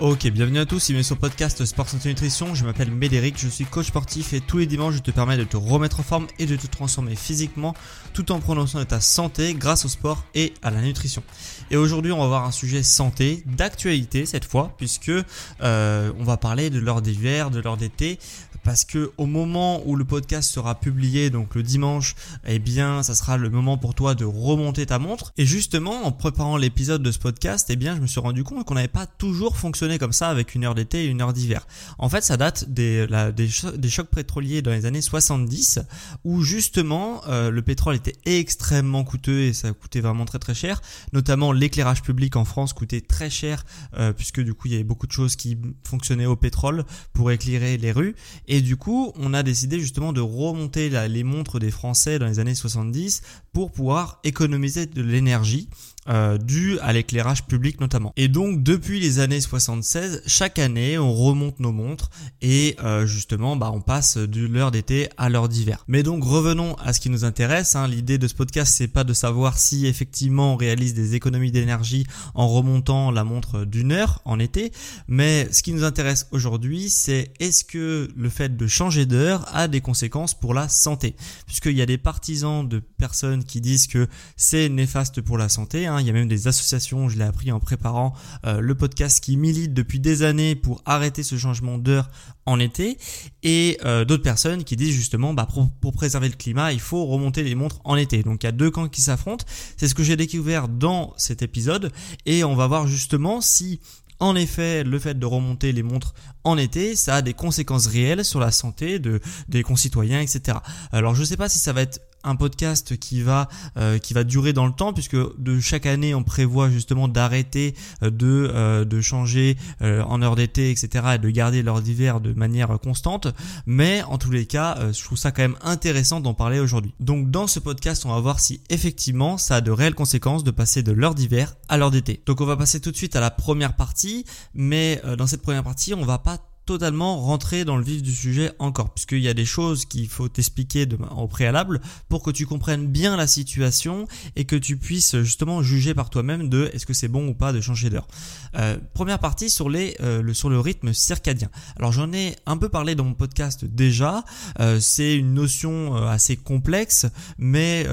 Ok, bienvenue à tous, bienvenue sur le podcast Sport Santé Nutrition, je m'appelle Médéric, je suis coach sportif et tous les dimanches je te permets de te remettre en forme et de te transformer physiquement tout en prenant soin de ta santé grâce au sport et à la nutrition. Et aujourd'hui on va voir un sujet santé, d'actualité cette fois, puisque euh, on va parler de l'heure d'hiver, de l'heure d'été, parce que au moment où le podcast sera publié, donc le dimanche, eh bien, ça sera le moment pour toi de remonter ta montre. Et justement, en préparant l'épisode de ce podcast, eh bien, je me suis rendu compte qu'on n'avait pas toujours fonctionné comme ça avec une heure d'été et une heure d'hiver. En fait, ça date des, des, chocs pétroliers dans les années 70, où justement, euh, le pétrole était extrêmement coûteux et ça coûtait vraiment très très cher. Notamment, l'éclairage public en France coûtait très cher, euh, puisque du coup, il y avait beaucoup de choses qui fonctionnaient au pétrole pour éclairer les rues. Et du coup, on a décidé justement de remonter les montres des Français dans les années 70 pour pouvoir économiser de l'énergie euh, dû à l'éclairage public notamment. Et donc depuis les années 76, chaque année on remonte nos montres et euh, justement bah, on passe de l'heure d'été à l'heure d'hiver. Mais donc revenons à ce qui nous intéresse. Hein. L'idée de ce podcast c'est pas de savoir si effectivement on réalise des économies d'énergie en remontant la montre d'une heure en été, mais ce qui nous intéresse aujourd'hui c'est est-ce que le fait de changer d'heure a des conséquences pour la santé, puisqu'il y a des partisans de personnes qui disent que c'est néfaste pour la santé. Hein. Il y a même des associations, je l'ai appris en préparant euh, le podcast, qui militent depuis des années pour arrêter ce changement d'heure en été. Et euh, d'autres personnes qui disent justement, bah, pour, pour, préserver le climat, il faut remonter les montres en été. Donc il y a deux camps qui s'affrontent. C'est ce que j'ai découvert dans cet épisode. Et on va voir justement si en effet, le fait de remonter les montres en été, ça a des conséquences réelles sur la santé de, des concitoyens, etc. Alors je ne sais pas si ça va être un podcast qui va euh, qui va durer dans le temps puisque de chaque année on prévoit justement d'arrêter euh, de euh, de changer en heure d'été etc et de garder l'heure d'hiver de manière constante. Mais en tous les cas je trouve ça quand même intéressant d'en parler aujourd'hui. Donc dans ce podcast on va voir si effectivement ça a de réelles conséquences de passer de l'heure d'hiver à l'heure d'été. Donc on va passer tout de suite à la première partie mais dans cette première partie on va pas totalement rentrer dans le vif du sujet encore, puisqu'il y a des choses qu'il faut t'expliquer au préalable pour que tu comprennes bien la situation et que tu puisses justement juger par toi-même de est-ce que c'est bon ou pas de changer d'heure. Euh, première partie sur, les, euh, le, sur le rythme circadien. Alors j'en ai un peu parlé dans mon podcast déjà, euh, c'est une notion assez complexe, mais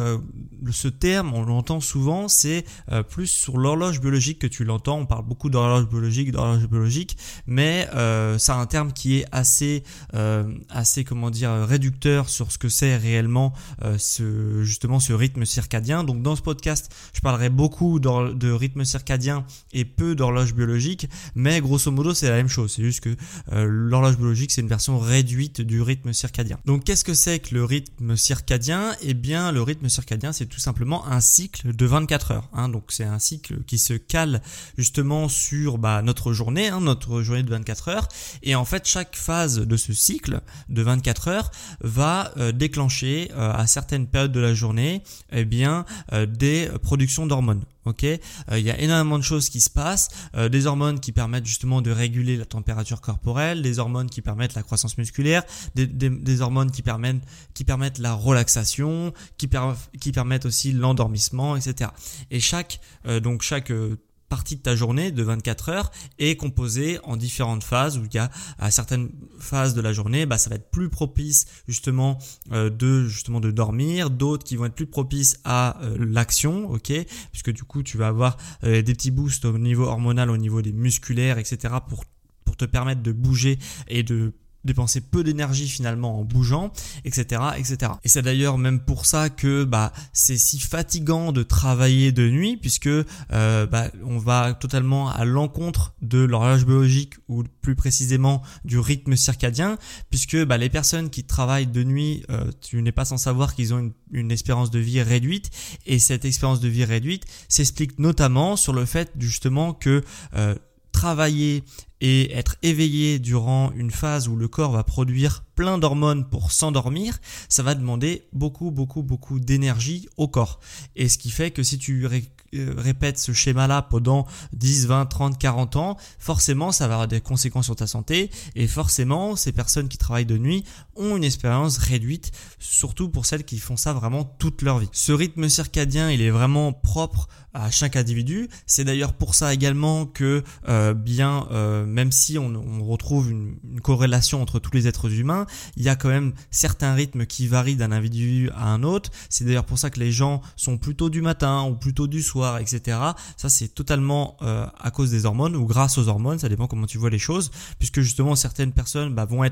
ce terme, on l'entend souvent, c'est plus sur l'horloge biologique que tu l'entends, on parle beaucoup d'horloge biologique, d'horloge biologique, mais ça a terme qui est assez, euh, assez comment dire, réducteur sur ce que c'est réellement euh, ce, justement ce rythme circadien. Donc dans ce podcast, je parlerai beaucoup de rythme circadien et peu d'horloge biologique, mais grosso modo c'est la même chose. C'est juste que euh, l'horloge biologique c'est une version réduite du rythme circadien. Donc qu'est-ce que c'est que le rythme circadien? Eh bien le rythme circadien c'est tout simplement un cycle de 24 heures. Hein. Donc c'est un cycle qui se cale justement sur bah, notre journée, hein, notre journée de 24 heures. Et en fait, chaque phase de ce cycle de 24 heures va euh, déclencher euh, à certaines périodes de la journée eh bien, euh, des productions d'hormones. Ok, il y a énormément de choses qui se passent, des hormones qui permettent justement de réguler la température corporelle, des hormones qui permettent la croissance musculaire, des, hormones qui permettent qui permettent la relaxation, qui, qui permettent aussi l'endormissement, etc. Et chaque donc chaque partie de ta journée de 24 heures est composée en différentes phases où il y a à certaines phases de la journée bah ça va être plus propice justement euh, de justement de dormir d'autres qui vont être plus propices à euh, l'action ok? Puisque du coup tu vas avoir euh, des petits boosts au niveau hormonal au niveau des musculaires etc pour pour te permettre de bouger et de dépenser peu d'énergie finalement en bougeant, etc., etc. Et c'est d'ailleurs même pour ça que bah c'est si fatigant de travailler de nuit puisque euh, bah, on va totalement à l'encontre de l'horloge biologique ou plus précisément du rythme circadien puisque bah, les personnes qui travaillent de nuit, euh, tu n'es pas sans savoir qu'ils ont une, espérance de vie réduite et cette expérience de vie réduite s'explique notamment sur le fait justement que euh, travailler et être éveillé durant une phase où le corps va produire plein d'hormones pour s'endormir, ça va demander beaucoup, beaucoup, beaucoup d'énergie au corps. Et ce qui fait que si tu euh, répètes ce schéma-là pendant 10, 20, 30, 40 ans, forcément ça va avoir des conséquences sur ta santé et forcément ces personnes qui travaillent de nuit ont une expérience réduite, surtout pour celles qui font ça vraiment toute leur vie. Ce rythme circadien, il est vraiment propre à chaque individu. C'est d'ailleurs pour ça également que euh, bien, euh, même si on, on retrouve une, une, corrélation entre tous les êtres humains, il y a quand même certains rythmes qui varient d'un individu à un autre. C'est d'ailleurs pour ça que les gens sont plutôt du matin ou plutôt du soir, etc. Ça c'est totalement euh, à cause des hormones ou grâce aux hormones, ça dépend comment tu vois les choses, puisque justement certaines personnes bah, vont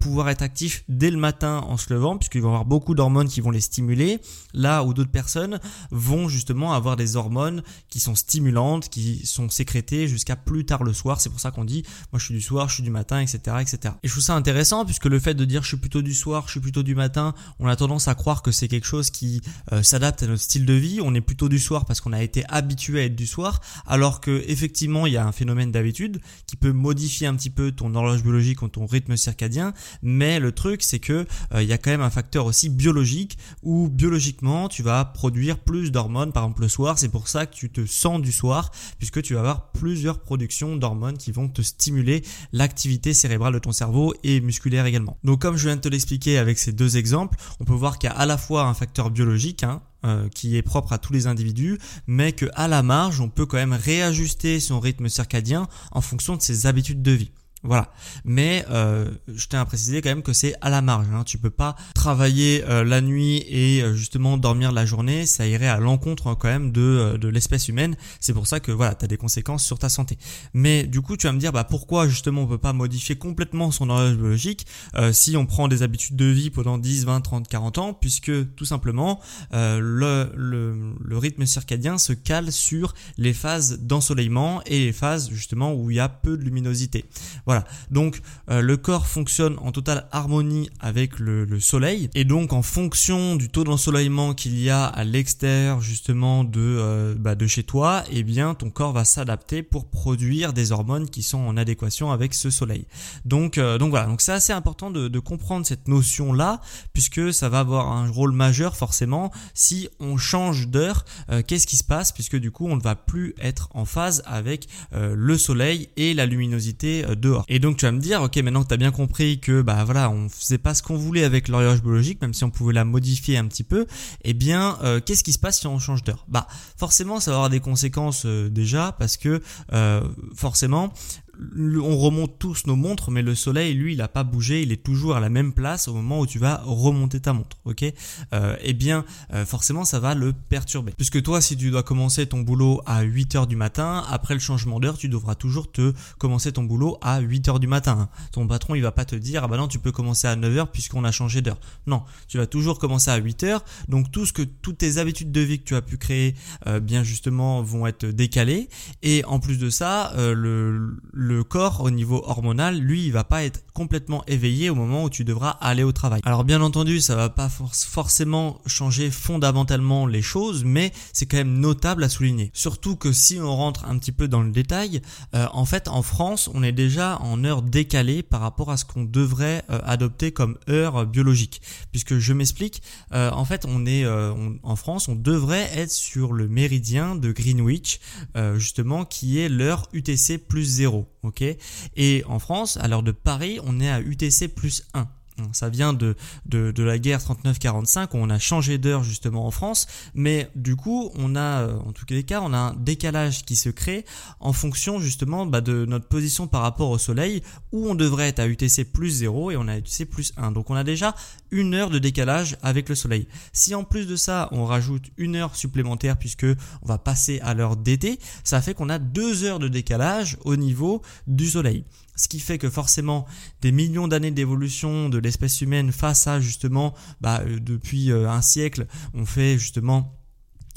pouvoir être actifs dès le matin en se levant, puisqu'il va y avoir beaucoup d'hormones qui vont les stimuler, là où d'autres personnes vont justement avoir des hormones qui sont stimulantes, qui sont sécrétées jusqu'à plus tard le soir. C'est pour ça qu'on dit, moi je suis du soir, je suis du matin, etc., etc. Et je trouve ça intéressant, puisque le fait de dire je suis plutôt du soir, je suis plutôt du matin, on a tendance à croire que c'est quelque chose qui euh, s'adapte à notre style de vie. On est plutôt du soir parce qu'on a été habitué à être du soir, alors que effectivement il y a un phénomène d'habitude qui peut modifier un petit peu ton horloge biologique ou ton rythme circadien mais le truc c'est que euh, il y a quand même un facteur aussi biologique où biologiquement tu vas produire plus d'hormones par exemple le soir, c'est pour ça que tu te sens du soir puisque tu vas avoir plusieurs productions d'hormones qui vont te stimuler l'activité cérébrale de ton cerveau et musculaire également. Comme je viens de te l'expliquer avec ces deux exemples, on peut voir qu'il y a à la fois un facteur biologique, hein, euh, qui est propre à tous les individus, mais que à la marge, on peut quand même réajuster son rythme circadien en fonction de ses habitudes de vie. Voilà. Mais euh, je tiens à préciser quand même que c'est à la marge. Hein. Tu peux pas travailler euh, la nuit et euh, justement dormir la journée. Ça irait à l'encontre hein, quand même de, euh, de l'espèce humaine. C'est pour ça que voilà, tu as des conséquences sur ta santé. Mais du coup, tu vas me dire bah, pourquoi justement on peut pas modifier complètement son horloge biologique si on prend des habitudes de vie pendant 10, 20, 30, 40 ans, puisque tout simplement le, le, le rythme circadien se cale sur les phases d'ensoleillement et les phases justement où il y a peu de luminosité. Voilà. Donc euh, le corps fonctionne en totale harmonie avec le, soleil et donc en fonction du taux d'ensoleillement qu'il y a à l'extérieur justement de euh, bah, de chez toi, eh bien ton corps va s'adapter pour produire des hormones qui sont en adéquation avec ce soleil. Donc euh, donc voilà. Donc c'est assez important de, de comprendre cette notion là puisque ça va avoir un rôle majeur forcément si on change d'heure. Qu'est-ce qui se passe puisque du coup on ne va plus être en phase avec le soleil et la luminosité dehors. Et donc tu vas me dire, ok, maintenant que tu as bien compris que bah voilà, on faisait pas ce qu'on voulait avec l'horloge biologique, même si on pouvait la modifier un petit peu, eh bien, euh, qu'est-ce qui se passe si on change d'heure? Bah forcément, ça va avoir des conséquences euh, déjà parce que euh, forcément, on remonte tous nos montres, mais le soleil, lui, il n'a pas bougé, il est toujours à la même place au moment où tu vas remonter ta montre, ok? Euh, Eh bien, euh, forcément, ça va le perturber. Puisque toi, si tu dois commencer ton boulot à 8 heures du matin, après le changement d'heure, tu devras toujours te commencer ton boulot à 8 heures du matin. Ton patron, il va pas te dire, ah bah non, tu peux commencer à 9 heures puisqu'on a changé d'heure. Non, tu vas toujours commencer à 8 heures. Donc tout ce que toutes tes habitudes de vie que tu as pu créer, euh, bien justement, vont être décalées. Et en plus de ça, le le corps au niveau hormonal, lui, il va pas être complètement éveillé au moment où tu devras aller au travail. Alors bien entendu, ça va pas forcément changer fondamentalement les choses, mais c'est quand même notable à souligner. Surtout que si on rentre un petit peu dans le détail, euh, en fait, en France, on est déjà en heure décalée par rapport à ce qu'on devrait euh, adopter comme heure biologique. Puisque je m'explique, euh, en fait, on est en France, on devrait être sur le méridien de Greenwich, justement, qui est l'heure UTC plus 0 ok? Et en France, à l'heure de Paris, on est à UTC plus 1. Ça vient de, la guerre 39-45 où on a changé d'heure justement en France, mais du coup on a, euh, en tout cas on a un décalage qui se crée en fonction justement bah, de notre position par rapport au soleil où on devrait être à UTC plus 0 et on a UTC plus 1. Donc on a déjà une heure de décalage avec le soleil. Si en plus de ça on rajoute une heure supplémentaire puisque on va passer à l'heure d'été, ça fait qu'on a deux heures de décalage au niveau du soleil. Ce qui fait que forcément des millions d'années d'évolution de l'espèce humaine face à justement bah, euh, depuis euh, un siècle on fait justement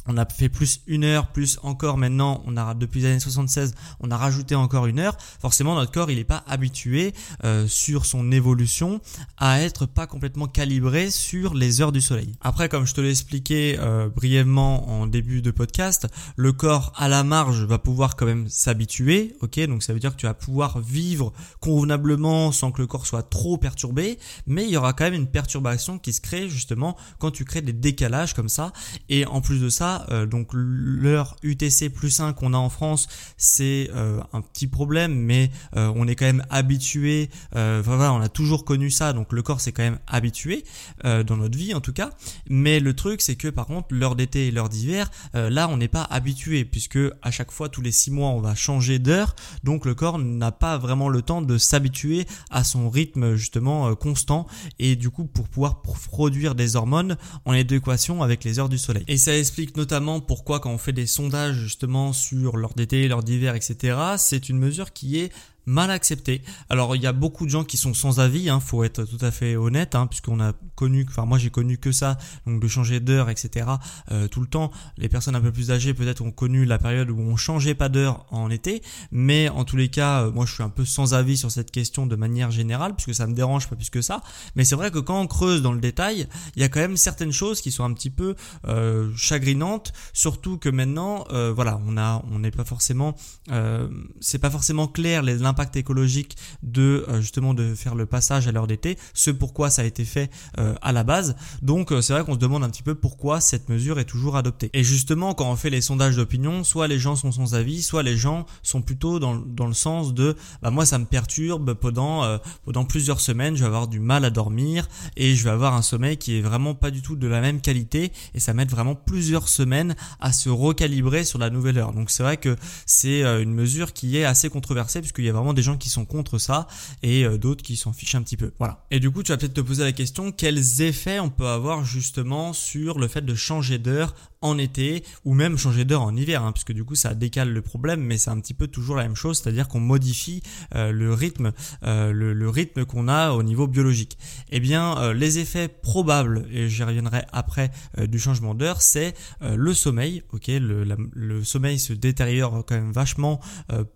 on a fait plus une heure, plus encore maintenant, on a depuis les années 76, on a rajouté encore une heure. Forcément, notre corps, il n'est pas habitué euh, sur son évolution à être pas complètement calibré sur les heures du soleil. Après, comme je te l'ai expliqué euh, brièvement en début de podcast, le corps à la marge va pouvoir quand même s'habituer, ok? Donc ça veut dire que tu vas pouvoir vivre convenablement sans que le corps soit trop perturbé, mais il y aura quand même une perturbation qui se crée justement quand tu crées des décalages comme ça. Et en plus de euh, donc l'heure UTC plus 1 qu'on a en France, c'est euh, un petit problème, mais euh, on est quand même habitué. voilà, on a toujours connu ça, donc le corps s'est quand même habitué dans notre vie en tout cas. Mais le truc, c'est que par contre, l'heure d'été et l'heure d'hiver, là, on n'est pas habitué puisque à chaque fois, tous les 6 mois, on va changer d'heure, donc le corps n'a pas vraiment le temps de s'habituer à son rythme justement constant et du coup pour pouvoir produire des hormones en adéquation avec les heures du soleil. Et ça explique notamment pourquoi quand on fait des sondages justement sur l'heure d'été, l'heure d'hiver, etc., c'est une mesure qui est mal accepté. Alors il y a beaucoup de gens qui sont sans avis, hein, faut être tout à fait honnête, hein, puisqu'on a connu, enfin moi j'ai connu que ça, donc de changer d'heure, etc. Euh, tout le temps. Les personnes un peu plus âgées peut-être ont connu la période où on changeait pas d'heure en été, mais en tous les cas, euh, moi je suis un peu sans avis sur cette question de manière générale, puisque ça me dérange pas plus que ça. Mais c'est vrai que quand on creuse dans le détail, il y a quand même certaines choses qui sont un petit peu euh, chagrinantes, surtout que maintenant, voilà, on a, on n'est pas forcément, c'est pas forcément clair les impact écologique de euh, justement de faire le passage à l'heure d'été, ce pourquoi ça a été fait euh, à la base. Donc euh, c'est vrai qu'on se demande un petit peu pourquoi cette mesure est toujours adoptée. Et justement quand on fait les sondages d'opinion, soit les gens sont sans avis, soit les gens sont plutôt dans, dans le sens de bah moi ça me perturbe pendant pendant plusieurs semaines, je vais avoir du mal à dormir et je vais avoir un sommeil qui est vraiment pas du tout de la même qualité et ça m'aide vraiment plusieurs semaines à se recalibrer sur la nouvelle heure. Donc c'est vrai que c'est une mesure qui est assez controversée puisqu'il y a vraiment des gens qui sont contre ça et euh, d'autres qui s'en fichent un petit peu. Voilà. Et du coup, tu vas peut-être te poser la question, quels effets on peut avoir justement sur le fait de changer d'heure en été ou même changer d'heure en hiver, hein, puisque du coup ça décale le problème, mais c'est un petit peu toujours la même chose, c'est-à-dire qu'on modifie euh, le rythme, euh, le, rythme qu'on a au niveau biologique. Eh bien, euh, les effets probables, et j'y reviendrai après du changement d'heure, c'est le sommeil. Ok, le, le, sommeil se détériore quand même vachement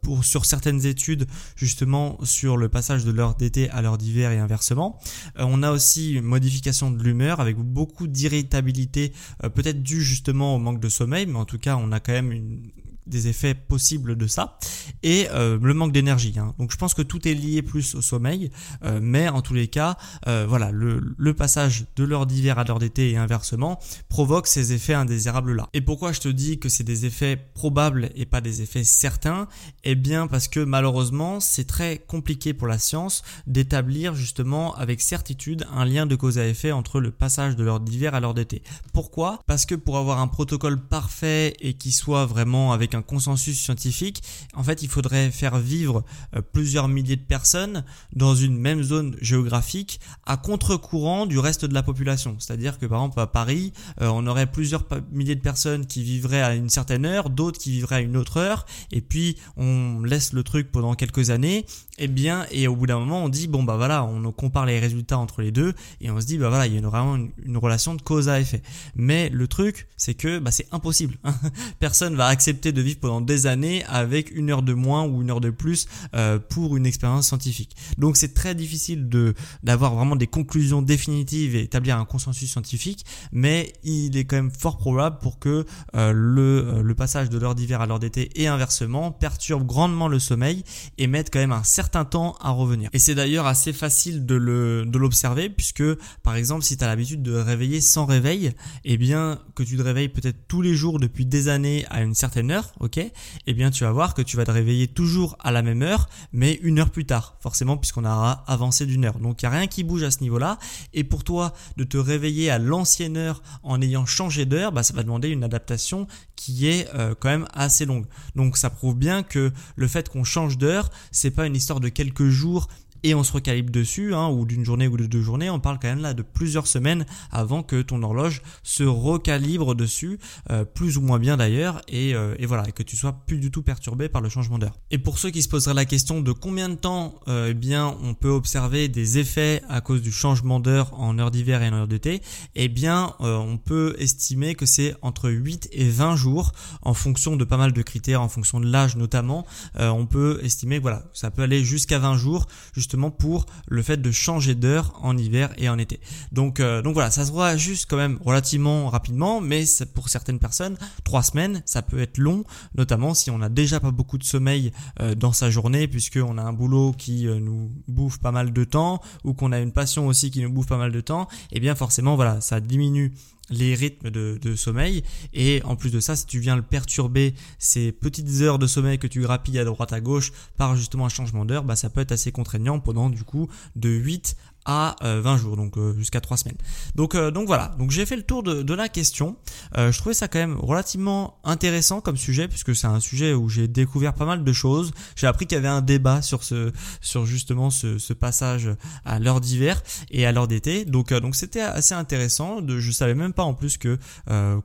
pour sur certaines études justement sur le passage de l'heure d'été à l'heure d'hiver et inversement. on a aussi une modification de l'humeur avec beaucoup d'irritabilité, peut-être dû justement au manque de sommeil, mais en tout cas, on a quand même une, des effets possibles de ça et euh, le manque d'énergie. Hein. Donc je pense que tout est lié plus au sommeil, euh, mais en tous les cas, euh, voilà, le, passage de l'heure d'hiver à l'heure d'été et inversement provoque ces effets indésirables là. Et pourquoi je te dis que c'est des effets probables et pas des effets certains? Eh bien parce que malheureusement c'est très compliqué pour la science d'établir justement avec certitude un lien de cause à effet entre le passage de l'heure d'hiver à l'heure d'été. Pourquoi? Parce que pour avoir un protocole parfait et qui soit vraiment avec un consensus scientifique, en fait, il faudrait faire vivre euh, plusieurs milliers de personnes dans une même zone géographique à contre-courant du reste de la population. C'est-à-dire que par exemple à Paris, euh, on aurait plusieurs milliers de personnes qui vivraient à une certaine heure, d'autres qui vivraient à une autre heure, et puis on laisse le truc pendant quelques années, et bien, et au bout d'un moment, on dit bon bah voilà, on compare les résultats entre les deux, et on se dit bah voilà, il y a vraiment une, relation de cause à effet. Mais le truc, c'est que bah, c'est impossible. Personne va accepter de pendant des années avec une heure de moins ou une heure de plus euh, pour une expérience scientifique. Donc c'est très difficile de d'avoir vraiment des conclusions définitives et établir un consensus scientifique, mais il est quand même fort probable pour que euh, le, euh, le passage de l'heure d'hiver à l'heure d'été et inversement perturbe grandement le sommeil et mette quand même un certain temps à revenir. Et c'est d'ailleurs assez facile de le de l'observer puisque par exemple si tu as l'habitude de réveiller sans réveil, eh bien que tu te réveilles peut-être tous les jours depuis des années à une certaine heure, ok? Eh bien, tu vas voir que tu vas te réveiller toujours à la même heure, mais une heure plus tard, forcément, puisqu'on aura avancé d'une heure. Donc, il n'y a rien qui bouge à ce niveau-là. Et pour toi, de te réveiller à l'ancienne heure en ayant changé d'heure, bah, ça va demander une adaptation qui est euh, quand même assez longue. Donc, ça prouve bien que le fait qu'on change d'heure, c'est pas une histoire de quelques jours et on se recalibre dessus, hein, ou d'une journée ou de deux journées, on parle quand même là de plusieurs semaines avant que ton horloge se recalibre dessus, euh, plus ou moins bien d'ailleurs, et, euh, et, voilà, et que tu sois plus du tout perturbé par le changement d'heure. Et pour ceux qui se poseraient la question de combien de temps, euh, eh bien, on peut observer des effets à cause du changement d'heure en heure d'hiver et en heure d'été, eh bien, on peut estimer que c'est entre 8 et 20 jours, en fonction de pas mal de critères, en fonction de l'âge notamment, on peut estimer, voilà, ça peut aller jusqu'à 20 jours, justement pour le fait de changer d'heure en hiver et en été. Donc, euh, donc voilà, ça se voit juste quand même relativement rapidement, mais pour certaines personnes, trois semaines, ça peut être long, notamment si on n'a déjà pas beaucoup de sommeil euh, dans sa journée, puisqu'on a un boulot qui euh, nous bouffe pas mal de temps, ou qu'on a une passion aussi qui nous bouffe pas mal de temps, et eh bien forcément voilà, ça diminue les rythmes de, sommeil. Et en plus de ça si tu viens le perturber ces petites heures de sommeil que tu grappilles à droite à gauche par justement un changement d'heure bah ça peut être assez contraignant pendant du coup de 8 à 20 euh, jours, donc euh, jusqu'à 3 semaines. Donc, euh, donc voilà, donc j'ai fait le tour de, de la question. je trouvais ça quand même relativement intéressant comme sujet, puisque c'est un sujet où j'ai découvert pas mal de choses. J'ai appris qu'il y avait un débat sur ce, sur justement ce, ce passage à l'heure d'hiver et à l'heure d'été. Donc, donc c'était assez intéressant. De, je savais même pas en plus que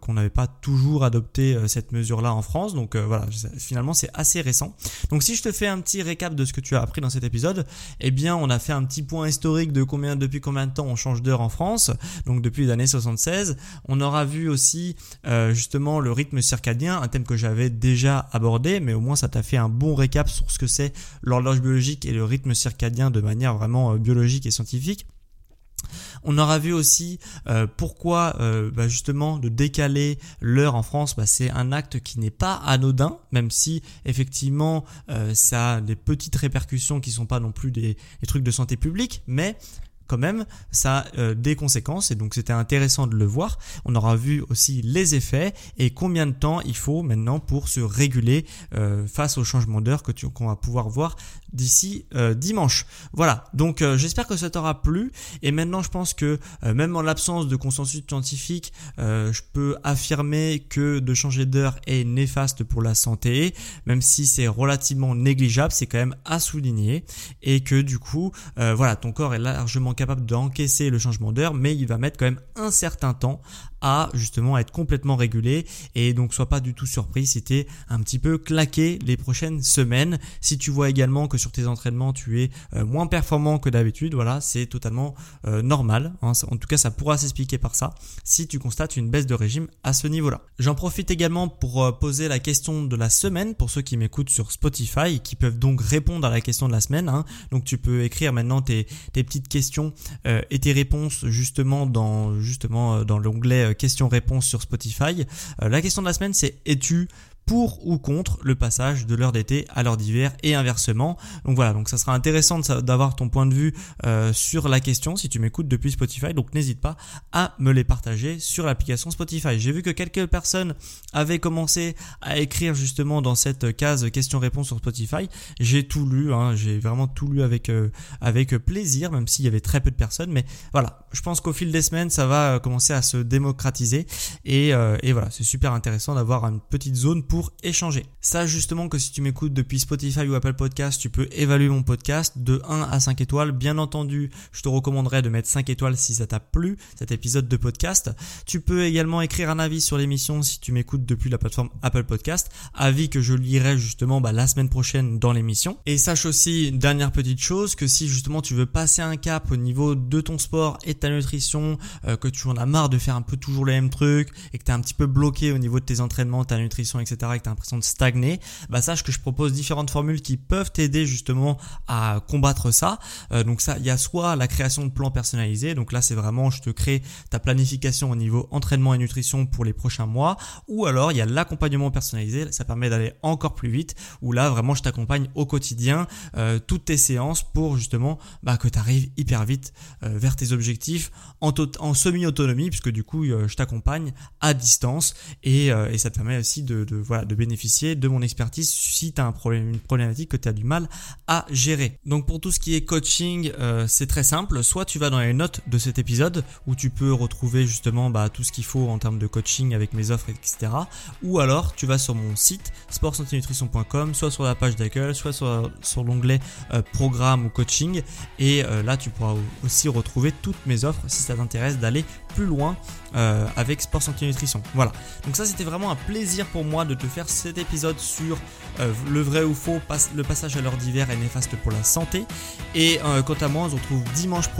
qu'on n'avait pas toujours adopté cette mesure-là en France. Donc voilà, finalement c'est assez récent. Donc si je te fais un petit récap de ce que tu as appris dans cet épisode, eh bien on a fait un petit point historique de depuis combien de temps on change d'heure en France, donc depuis les années 76. On aura vu aussi euh, justement le rythme circadien, un thème que j'avais déjà abordé, mais au moins ça t'a fait un bon récap sur ce que c'est l'horloge biologique et le rythme circadien de manière vraiment euh, biologique et scientifique. On aura vu aussi euh, pourquoi bah, justement de décaler l'heure en France, bah, c'est un acte qui n'est pas anodin, même si effectivement ça a des petites répercussions qui sont pas non plus des trucs de santé publique, mais même, ça a euh, des conséquences et donc c'était intéressant de le voir. On aura vu aussi les effets et combien de temps il faut maintenant pour se réguler euh, face au changement d'heure que qu'on va pouvoir voir d'ici euh, dimanche. Voilà, donc j'espère que ça t'aura plu et maintenant je pense que même en l'absence de consensus scientifique, je peux affirmer que de changer d'heure est néfaste pour la santé, même si c'est relativement négligeable, c'est quand même à souligner et que du coup, voilà, ton corps est largement d'encaisser le changement d'heure, mais il va mettre quand même un certain temps à justement être complètement régulé et donc sois pas du tout surpris si tu es un petit peu claqué les prochaines semaines. Si tu vois également que sur tes entraînements tu es euh, moins performant que d'habitude, voilà, c'est totalement euh, normal. Hein. En tout cas, ça pourra s'expliquer par ça si tu constates une baisse de régime à ce niveau-là. J'en profite également pour euh, poser la question de la semaine pour ceux qui m'écoutent sur Spotify qui peuvent donc répondre à la question de la semaine. Hein. Donc tu peux écrire maintenant tes, tes petites questions et tes réponses justement dans justement dans l'onglet questions-réponses sur Spotify. Euh, la question de la semaine c'est es-tu pour ou contre le passage de l'heure d'été à l'heure d'hiver et inversement. Donc voilà, donc ça sera intéressant d'avoir ton point de vue euh, sur la question si tu m'écoutes depuis Spotify. Donc n'hésite pas à me les partager sur l'application Spotify. J'ai vu que quelques personnes avaient commencé à écrire justement dans cette case questions-réponses sur Spotify. J'ai tout lu, hein, j'ai vraiment tout lu avec euh, avec plaisir, même s'il y avait très peu de personnes. Mais voilà, je pense qu'au fil des semaines, ça va commencer à se démocratiser et, euh, et voilà, c'est super intéressant d'avoir une petite zone pour échanger. Sache justement que si tu m'écoutes depuis Spotify ou Apple Podcast, tu peux évaluer mon podcast de 1 à 5 étoiles. Bien entendu, je te recommanderais de mettre 5 étoiles si ça t'a plu, cet épisode de podcast. Tu peux également écrire un avis sur l'émission si tu m'écoutes depuis la plateforme Apple Podcast. Avis que je lirai justement bah, la semaine prochaine dans l'émission. Et sache aussi, dernière petite chose, que si justement tu veux passer un cap au niveau de ton sport et de ta nutrition, euh, que tu en as marre de faire un peu toujours les mêmes trucs et que tu es un petit peu bloqué au niveau de tes entraînements, ta nutrition, etc et que tu as l'impression de stagner, bah sache que je propose différentes formules qui peuvent t'aider justement à combattre ça. Euh, donc ça, il y a soit la création de plans personnalisés, donc là c'est vraiment je te crée ta planification au niveau entraînement et nutrition pour les prochains mois, ou alors il y a l'accompagnement personnalisé, ça permet d'aller encore plus vite, où là vraiment je t'accompagne au quotidien, euh, toutes tes séances pour justement bah, que tu arrives hyper vite euh, vers tes objectifs en, semi-autonomie, puisque du coup je t'accompagne à distance. Et, et ça te permet aussi de, de de bénéficier de mon expertise si tu as un problème, une problématique que tu as du mal à gérer. Donc pour tout ce qui est coaching, euh, c'est très simple. Soit tu vas dans les notes de cet épisode où tu peux retrouver justement bah, tout ce qu'il faut en termes de coaching avec mes offres, etc. Ou alors tu vas sur mon site sportsanténutrition.com, soit sur la page d'accueil, soit sur, sur l'onglet euh, programme ou coaching. Et euh, là tu pourras aussi retrouver toutes mes offres si ça t'intéresse d'aller plus loin euh, avec Sport Santé Nutrition. Voilà. Donc ça c'était vraiment un plaisir pour moi de te faire cet épisode sur euh, le vrai ou faux, le passage à l'heure d'hiver est néfaste pour la santé. Et euh, quant à moi, on se retrouve dimanche prochain